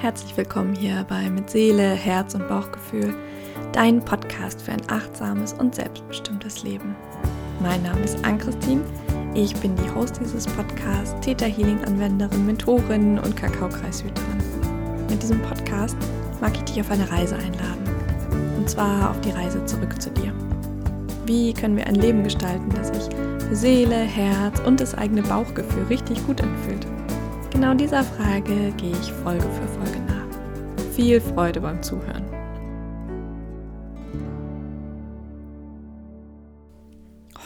Herzlich willkommen hier bei Mit Seele, Herz und Bauchgefühl, dein Podcast für ein achtsames und selbstbestimmtes Leben. Mein Name ist Ann-Christine, ich bin die Host dieses Podcasts, Theta Healing Anwenderin, Mentorin und Kakaokreishüterin. Mit diesem Podcast mag ich dich auf eine Reise einladen. Und zwar auf die Reise zurück zu dir. Wie können wir ein Leben gestalten, das sich für Seele, Herz und das eigene Bauchgefühl richtig gut anfühlt? Genau dieser Frage gehe ich Folge für Folge. Viel Freude beim Zuhören.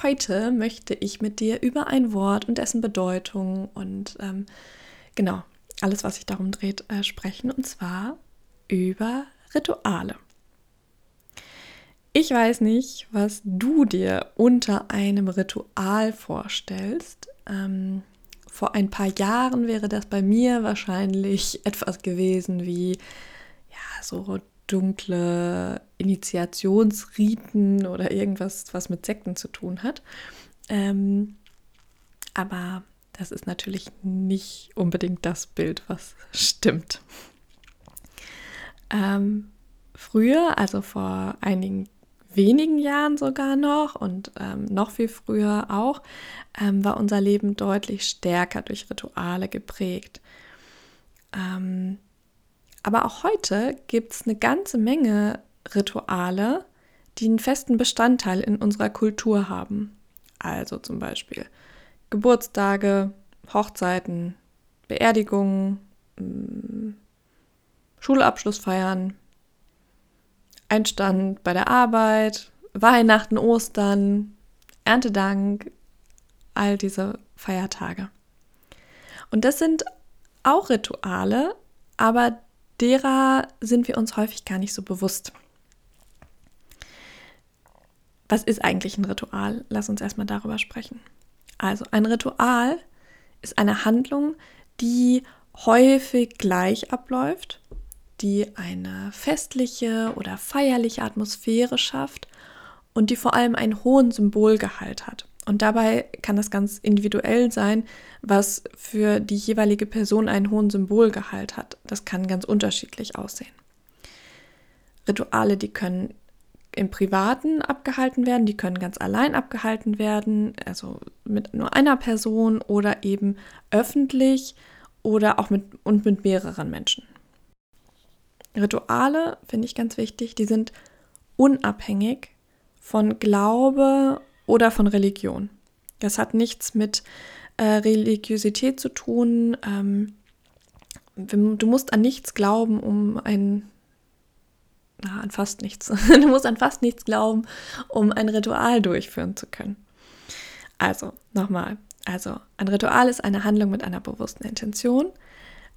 Heute möchte ich mit dir über ein Wort und dessen Bedeutung und ähm, genau alles, was sich darum dreht, äh, sprechen, und zwar über Rituale. Ich weiß nicht, was du dir unter einem Ritual vorstellst. Ähm, vor ein paar Jahren wäre das bei mir wahrscheinlich etwas gewesen wie ja, so dunkle Initiationsriten oder irgendwas, was mit Sekten zu tun hat. Ähm, aber das ist natürlich nicht unbedingt das Bild, was stimmt. Ähm, früher, also vor einigen wenigen Jahren sogar noch und ähm, noch viel früher auch, ähm, war unser Leben deutlich stärker durch Rituale geprägt. Ähm, aber auch heute gibt es eine ganze Menge Rituale, die einen festen Bestandteil in unserer Kultur haben. Also zum Beispiel Geburtstage, Hochzeiten, Beerdigungen, mm, Schulabschlussfeiern, Einstand bei der Arbeit, Weihnachten, Ostern, Erntedank, all diese Feiertage. Und das sind auch Rituale, aber derer sind wir uns häufig gar nicht so bewusst. Was ist eigentlich ein Ritual? Lass uns erstmal darüber sprechen. Also ein Ritual ist eine Handlung, die häufig gleich abläuft die eine festliche oder feierliche Atmosphäre schafft und die vor allem einen hohen Symbolgehalt hat. Und dabei kann das ganz individuell sein, was für die jeweilige Person einen hohen Symbolgehalt hat. Das kann ganz unterschiedlich aussehen. Rituale, die können im Privaten abgehalten werden, die können ganz allein abgehalten werden, also mit nur einer Person oder eben öffentlich oder auch mit und mit mehreren Menschen. Rituale, finde ich ganz wichtig, die sind unabhängig von Glaube oder von Religion. Das hat nichts mit äh, Religiosität zu tun. Ähm, du musst an nichts glauben, um ein na, an fast nichts. Du musst an fast nichts glauben, um ein Ritual durchführen zu können. Also, nochmal. Also, ein Ritual ist eine Handlung mit einer bewussten Intention.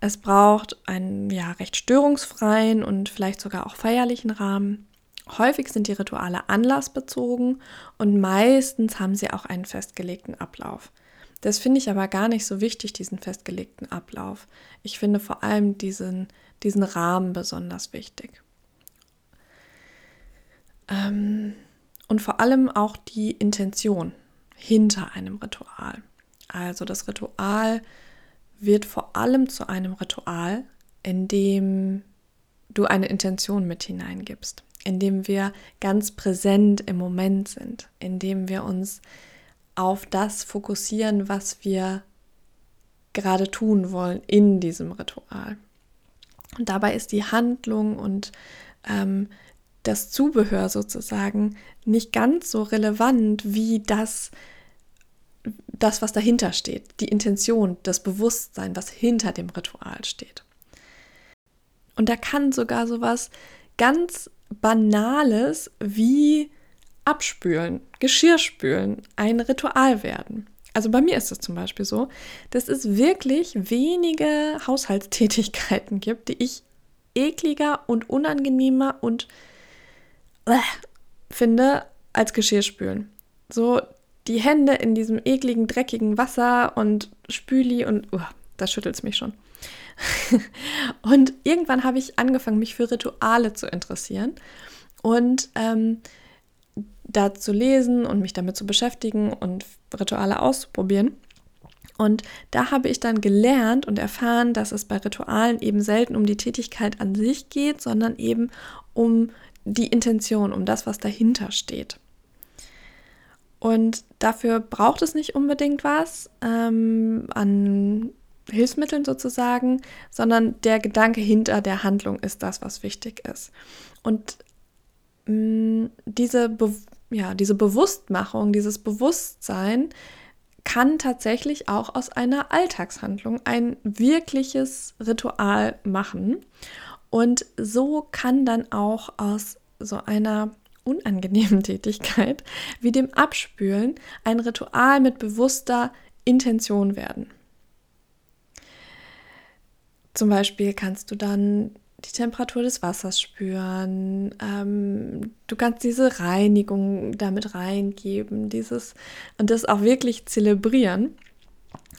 Es braucht einen ja, recht störungsfreien und vielleicht sogar auch feierlichen Rahmen. Häufig sind die Rituale anlassbezogen und meistens haben sie auch einen festgelegten Ablauf. Das finde ich aber gar nicht so wichtig, diesen festgelegten Ablauf. Ich finde vor allem diesen, diesen Rahmen besonders wichtig. Ähm, und vor allem auch die Intention hinter einem Ritual. Also das Ritual wird vor allem zu einem Ritual, in dem du eine Intention mit hineingibst, in dem wir ganz präsent im Moment sind, in dem wir uns auf das fokussieren, was wir gerade tun wollen in diesem Ritual. Und dabei ist die Handlung und ähm, das Zubehör sozusagen nicht ganz so relevant wie das, das, was dahinter steht, die Intention, das Bewusstsein, was hinter dem Ritual steht. Und da kann sogar sowas ganz Banales wie Abspülen, Geschirrspülen ein Ritual werden. Also bei mir ist es zum Beispiel so, dass es wirklich wenige Haushaltstätigkeiten gibt, die ich ekliger und unangenehmer und äh, finde als Geschirrspülen. So die Hände in diesem ekligen, dreckigen Wasser und Spüli und uh, das schüttelt es mich schon. und irgendwann habe ich angefangen, mich für Rituale zu interessieren und ähm, da zu lesen und mich damit zu beschäftigen und Rituale auszuprobieren. Und da habe ich dann gelernt und erfahren, dass es bei Ritualen eben selten um die Tätigkeit an sich geht, sondern eben um die Intention, um das, was dahinter steht. Und dafür braucht es nicht unbedingt was ähm, an Hilfsmitteln sozusagen, sondern der Gedanke hinter der Handlung ist das, was wichtig ist. Und mh, mm, diese, Be ja, diese Bewusstmachung, dieses Bewusstsein kann tatsächlich auch aus einer Alltagshandlung ein wirkliches Ritual machen. Und so kann dann auch aus so einer unangenehmen Tätigkeit wie dem Abspülen ein Ritual mit bewusster Intention werden. Zum Beispiel kannst du dann die Temperatur des Wassers spüren. Ähm, du kannst diese Reinigung damit reingeben, dieses und das auch wirklich zelebrieren.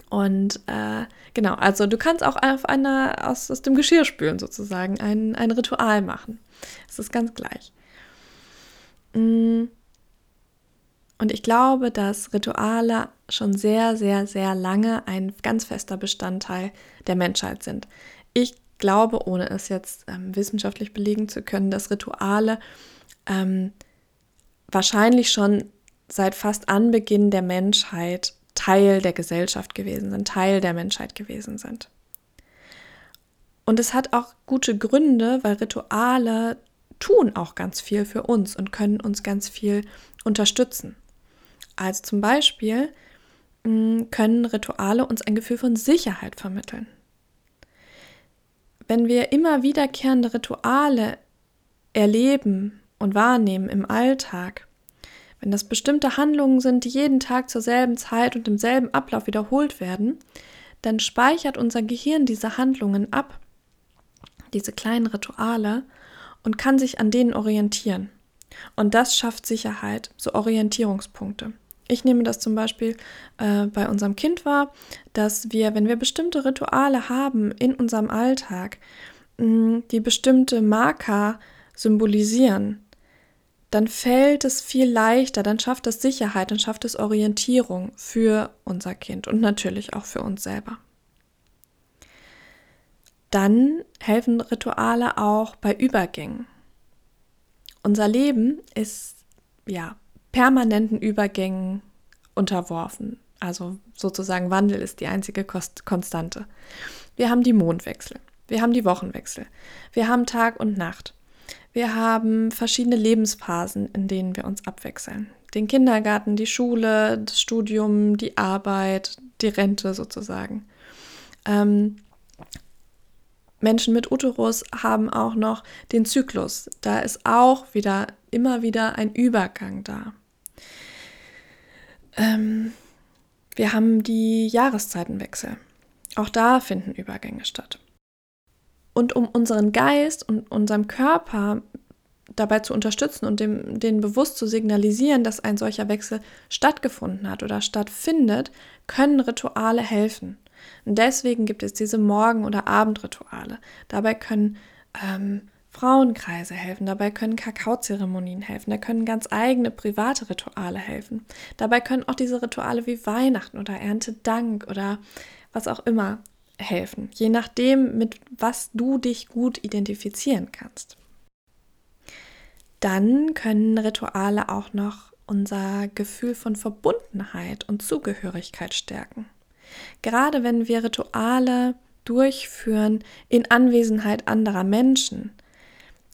Und äh, genau, also du kannst auch auf einer aus, aus dem Geschirr spülen sozusagen ein, ein Ritual machen. Es ist ganz gleich. Mm. Und ich glaube, dass Rituale schon sehr, sehr, sehr lange ein ganz fester Bestandteil der Menschheit sind. Ich glaube, ohne es jetzt ähm, wissenschaftlich belegen zu können, dass Rituale ähm, wahrscheinlich schon seit fast Anbeginn der Menschheit Teil der Gesellschaft gewesen sind, Teil der Menschheit gewesen sind. Und es hat auch gute Gründe, weil Rituale tun auch ganz viel für uns und können uns ganz viel unterstützen. Also zum Beispiel mm, können Rituale uns ein Gefühl von Sicherheit vermitteln wenn wir immer wiederkehrende Rituale erleben und wahrnehmen im Alltag, wenn das bestimmte Handlungen sind, die jeden Tag zur selben Zeit und im selben Ablauf wiederholt werden, dann speichert unser Gehirn diese Handlungen ab, diese kleinen Rituale, und kann sich an denen orientieren. Und das schafft Sicherheit, so Orientierungspunkte. Ich nehme das zum Beispiel äh, bei unserem Kind wahr, dass wir, wenn wir bestimmte Rituale haben in unserem Alltag, mh, die bestimmte Marker symbolisieren, dann fällt es viel leichter, dann schafft es Sicherheit, dann schafft es Orientierung für unser Kind und natürlich auch für uns selber. Dann helfen Rituale auch bei Übergängen. Unser Leben ist ja permanenten Übergängen unterworfen. Also sozusagen Wandel ist die einzige Konstante. Wir haben die Mondwechsel, wir haben die Wochenwechsel, wir haben Tag und Nacht, wir haben verschiedene Lebensphasen, in denen wir uns abwechseln. Den Kindergarten, die Schule, das Studium, die Arbeit, die Rente sozusagen. Ähm, Menschen mit Uterus haben auch noch den Zyklus. Da ist auch wieder immer wieder ein Übergang da. Ähm, wir haben die Jahreszeitenwechsel. Auch da finden Übergänge statt. Und um unseren Geist und unserem Körper dabei zu unterstützen und dem, denen bewusst zu signalisieren, dass ein solcher Wechsel stattgefunden hat oder stattfindet, können Rituale helfen. Und deswegen gibt es diese Morgen- oder Abendrituale. Dabei können ähm, Frauenkreise helfen, dabei können Kakaozeremonien helfen, da können ganz eigene private Rituale helfen. Dabei können auch diese Rituale wie Weihnachten oder Erntedank oder was auch immer helfen, je nachdem, mit was du dich gut identifizieren kannst. Dann können Rituale auch noch unser Gefühl von Verbundenheit und Zugehörigkeit stärken. Gerade wenn wir Rituale durchführen in Anwesenheit anderer Menschen,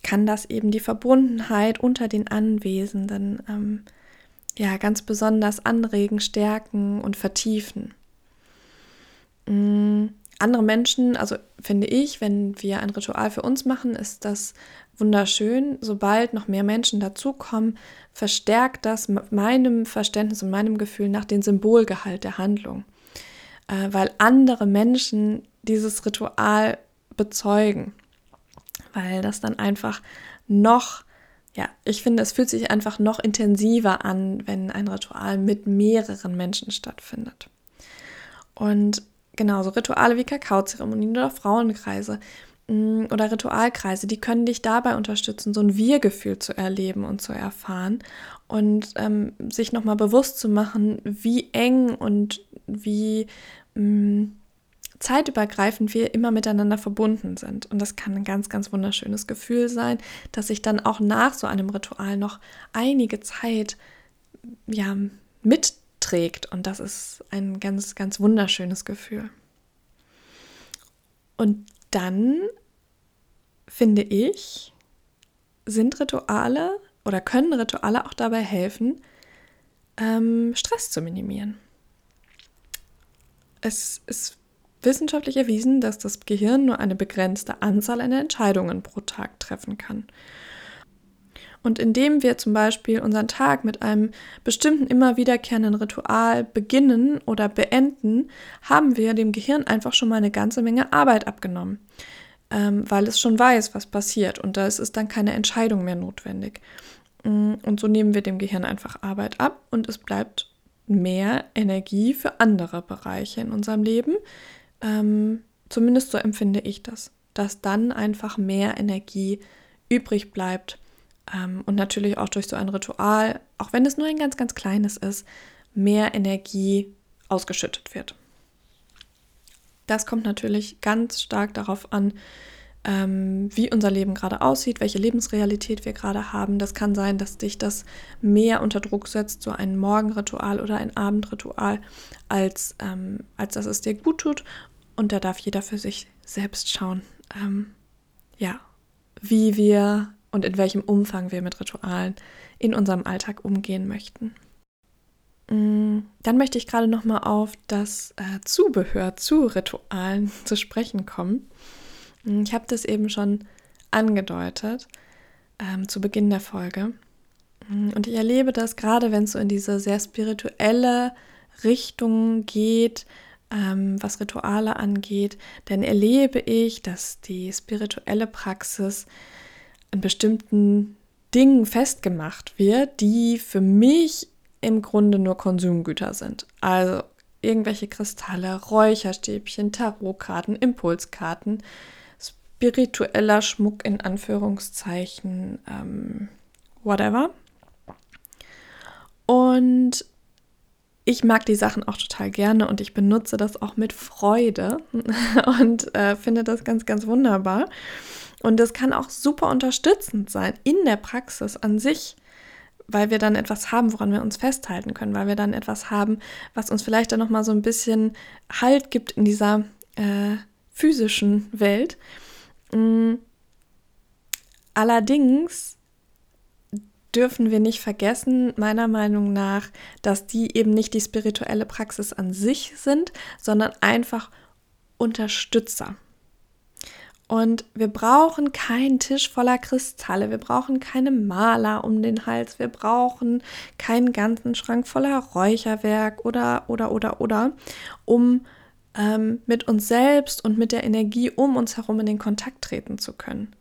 kann das eben die Verbundenheit unter den Anwesenden ähm, ja ganz besonders anregen, stärken und vertiefen. Mhm. Andere Menschen, also finde ich, wenn wir ein Ritual für uns machen, ist das wunderschön. Sobald noch mehr Menschen dazukommen, verstärkt das meinem Verständnis und meinem Gefühl nach den Symbolgehalt der Handlung. Äh, weil andere Menschen dieses Ritual bezeugen weil das dann einfach noch, ja, ich finde, es fühlt sich einfach noch intensiver an, wenn ein Ritual mit mehreren Menschen stattfindet. Und genauso Rituale wie Kakaozeremonien oder Frauenkreise mm, oder Ritualkreise, die können dich dabei unterstützen, so ein Wir-Gefühl zu erleben und zu erfahren und ähm, sich nochmal bewusst zu machen, wie eng und wie mh, mm, zeitübergreifend wir immer miteinander verbunden sind. Und das kann ein ganz, ganz wunderschönes Gefühl sein, dass sich dann auch nach so einem Ritual noch einige Zeit ja, mitträgt. Und das ist ein ganz, ganz wunderschönes Gefühl. Und dann finde ich, sind Rituale oder können Rituale auch dabei helfen, ähm, Stress zu minimieren. Es ist wissenschaftlich erwiesen, dass das Gehirn nur eine begrenzte Anzahl an Entscheidungen pro Tag treffen kann. Und indem wir zum Beispiel unseren Tag mit einem bestimmten immer wiederkehrenden Ritual beginnen oder beenden, haben wir dem Gehirn einfach schon mal eine ganze Menge Arbeit abgenommen, ähm, weil es schon weiß, was passiert. Und da ist dann keine Entscheidung mehr notwendig. Mm, und so nehmen wir dem Gehirn einfach Arbeit ab und es bleibt mehr Energie für andere Bereiche in unserem Leben, ähm, zumindest so empfinde ich das, dass dann einfach mehr Energie übrig bleibt ähm, und natürlich auch durch so ein Ritual, auch wenn es nur ein ganz, ganz kleines ist, mehr Energie ausgeschüttet wird. Das kommt natürlich ganz stark darauf an, ähm, wie unser Leben gerade aussieht, welche Lebensrealität wir gerade haben. Das kann sein, dass dich das mehr unter Druck setzt, so ein Morgenritual oder ein Abendritual, als, ähm, als dass es dir gut tut. Und da darf jeder für sich selbst schauen, ähm, ja, wie wir und in welchem Umfang wir mit Ritualen in unserem Alltag umgehen möchten. Mm, dann möchte ich gerade noch mal auf das äh, Zubehör zu Ritualen zu sprechen kommen. Mm, ich habe das eben schon angedeutet ähm, zu Beginn der Folge. Mm, und ich erlebe das gerade, wenn es so in diese sehr spirituelle Richtung geht, ähm, was Rituale angeht, dann erlebe ich, dass die spirituelle Praxis an bestimmten Dingen festgemacht wird, die für mich im Grunde nur Konsumgüter sind. Also irgendwelche Kristalle, Räucherstäbchen, Tarotkarten, Impulskarten, spiritueller Schmuck in Anführungszeichen, ähm, whatever. Und ich mag die Sachen auch total gerne und ich benutze das auch mit Freude und äh, finde das ganz, ganz wunderbar. Und das kann auch super unterstützend sein in der Praxis an sich, weil wir dann etwas haben, woran wir uns festhalten können, weil wir dann etwas haben, was uns vielleicht dann nochmal so ein bisschen Halt gibt in dieser äh, physischen Welt. Mhm. Allerdings dürfen wir nicht vergessen, meiner Meinung nach, dass die eben nicht die spirituelle Praxis an sich sind, sondern einfach Unterstützer. Und wir brauchen keinen Tisch voller Kristalle, wir brauchen keine Maler um den Hals, wir brauchen keinen ganzen Schrank voller Räucherwerk oder, oder, oder, oder, um ähm, mit uns selbst und mit der Energie um uns herum in den Kontakt treten zu können.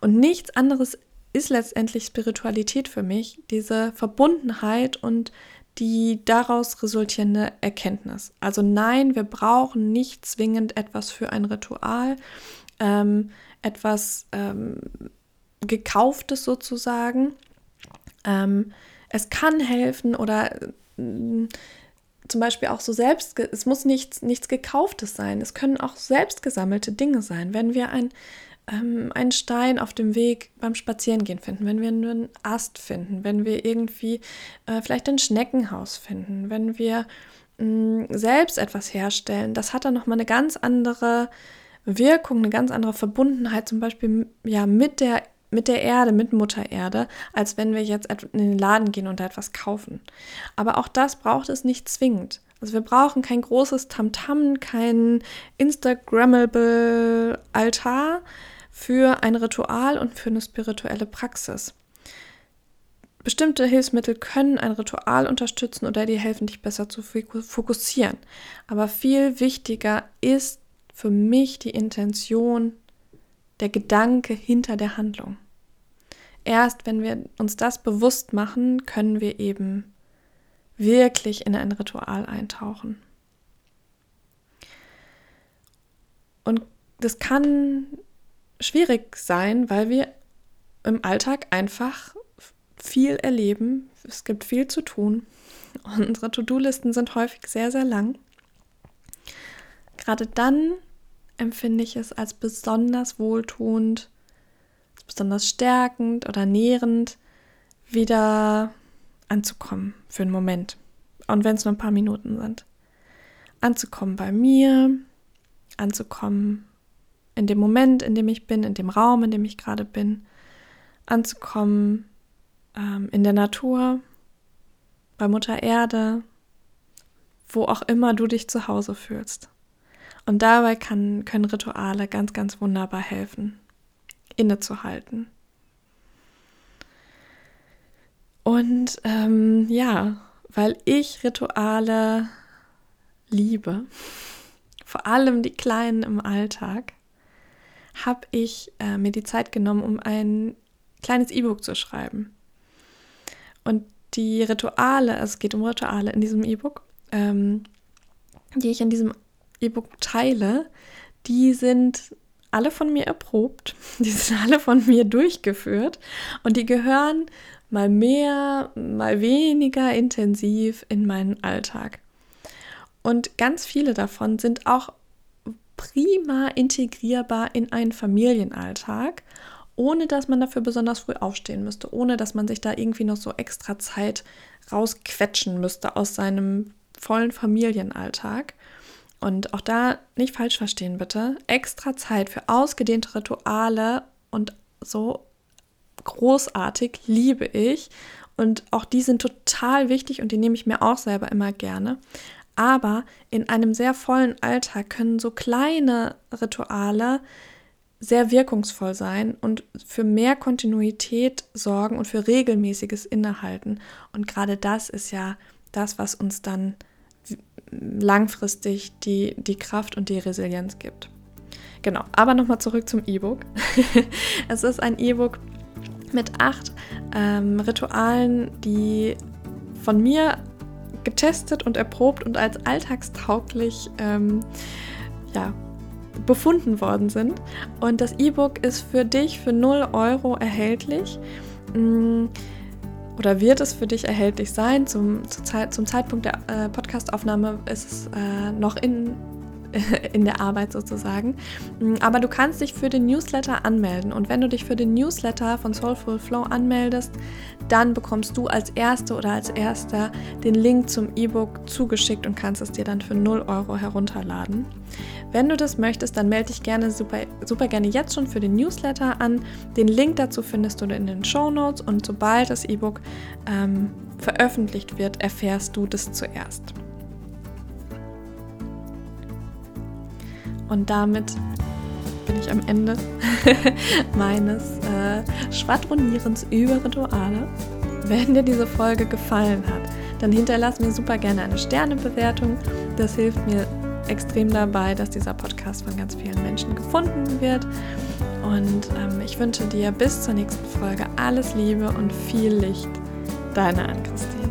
Und nichts anderes ist letztendlich Spiritualität für mich, diese Verbundenheit und die daraus resultierende Erkenntnis. Also nein, wir brauchen nicht zwingend etwas für ein Ritual, ähm, etwas ähm, gekauftes sozusagen. Ähm, es kann helfen oder äh, zum Beispiel auch so selbst, es muss nichts, nichts gekauftes sein. Es können auch selbst gesammelte Dinge sein. Wenn wir ein ähm, einen Stein auf dem Weg beim Spazierengehen finden, wenn wir einen Ast finden, wenn wir irgendwie äh, vielleicht ein Schneckenhaus finden, wenn wir mh, mm, selbst etwas herstellen, das hat dann nochmal eine ganz andere Wirkung, eine ganz andere Verbundenheit, zum Beispiel ja mit der mit der Erde, mit Mutter Erde, als wenn wir jetzt in den Laden gehen und da etwas kaufen. Aber auch das braucht es nicht zwingend. Also wir brauchen kein großes Tamtam, kein Instagrammable Altar, für ein Ritual und für eine spirituelle Praxis. Bestimmte Hilfsmittel können ein Ritual unterstützen oder dir helfen, dich besser zu fokussieren. Aber viel wichtiger ist für mich die Intention, der Gedanke hinter der Handlung. Erst wenn wir uns das bewusst machen, können wir eben wirklich in ein Ritual eintauchen. Und das kann schwierig sein, weil wir im Alltag einfach viel erleben. Es gibt viel zu tun. Unsere To-Do-Listen sind häufig sehr, sehr lang. gerade dann empfinde ich es als besonders wohltuend, besonders stärkend oder nährend, wieder anzukommen für einen Moment. Und wenn es nur ein paar Minuten sind. Anzukommen bei mir, anzukommen in dem Moment, in dem ich bin, in dem Raum, in dem ich gerade bin, anzukommen ähm, in der Natur, bei Mutter Erde, wo auch immer du dich zu Hause fühlst. Und dabei kann, können Rituale ganz, ganz wunderbar helfen, innezuhalten. Und ähm, ja, weil ich Rituale liebe, vor allem die kleinen im Alltag, habe ich äh, mir die Zeit genommen, um ein kleines E-Book zu schreiben. Und die Rituale, also es geht um Rituale in diesem E-Book, ähm, die ich in diesem E-Book teile, die sind alle von mir erprobt, die sind alle von mir durchgeführt und die gehören mal mehr, mal weniger intensiv in meinen Alltag. Und ganz viele davon sind auch prima integrierbar in einen Familienalltag, ohne dass man dafür besonders früh aufstehen müsste, ohne dass man sich da irgendwie noch so extra Zeit rausquetschen müsste aus seinem vollen Familienalltag. Und auch da nicht falsch verstehen, bitte. Extra Zeit für ausgedehnte Rituale und so großartig, liebe ich. Und auch die sind total wichtig und die nehme ich mir auch selber immer gerne. Aber in einem sehr vollen Alltag können so kleine Rituale sehr wirkungsvoll sein und für mehr Kontinuität sorgen und für regelmäßiges Innehalten. Und gerade das ist ja das, was uns dann langfristig die, die Kraft und die Resilienz gibt. Genau, aber nochmal zurück zum E-Book. es ist ein E-Book mit acht ähm, Ritualen, die von mir getestet und erprobt und als alltagstauglich ähm, ja, befunden worden sind. Und das E-Book ist für dich für 0 Euro erhältlich. Mm, oder wird es für dich erhältlich sein? Zum, zum Zeitpunkt der äh, Podcastaufnahme ist es äh, noch in in der Arbeit sozusagen. Mm, aber du kannst dich für den Newsletter anmelden und wenn du dich für den Newsletter von Soulful Flow anmeldest, dann bekommst du als Erste oder als Erster den Link zum E-Book zugeschickt und kannst es dir dann für 0 Euro herunterladen. Wenn du das möchtest, dann melde dich gerne super, super gerne jetzt schon für den Newsletter an. Den Link dazu findest du in den Show Notes und sobald das E-Book ähm, veröffentlicht wird, erfährst du das zuerst. Und damit bin ich am Ende meines äh, Schwadronierens über Rituale. Wenn dir diese Folge gefallen hat, dann hinterlass mir super gerne eine Sternebewertung. Das hilft mir extrem dabei, dass dieser Podcast von ganz vielen Menschen gefunden wird. Und ähm, ich wünsche dir bis zur nächsten Folge alles Liebe und viel Licht. Deine Ann-Christine.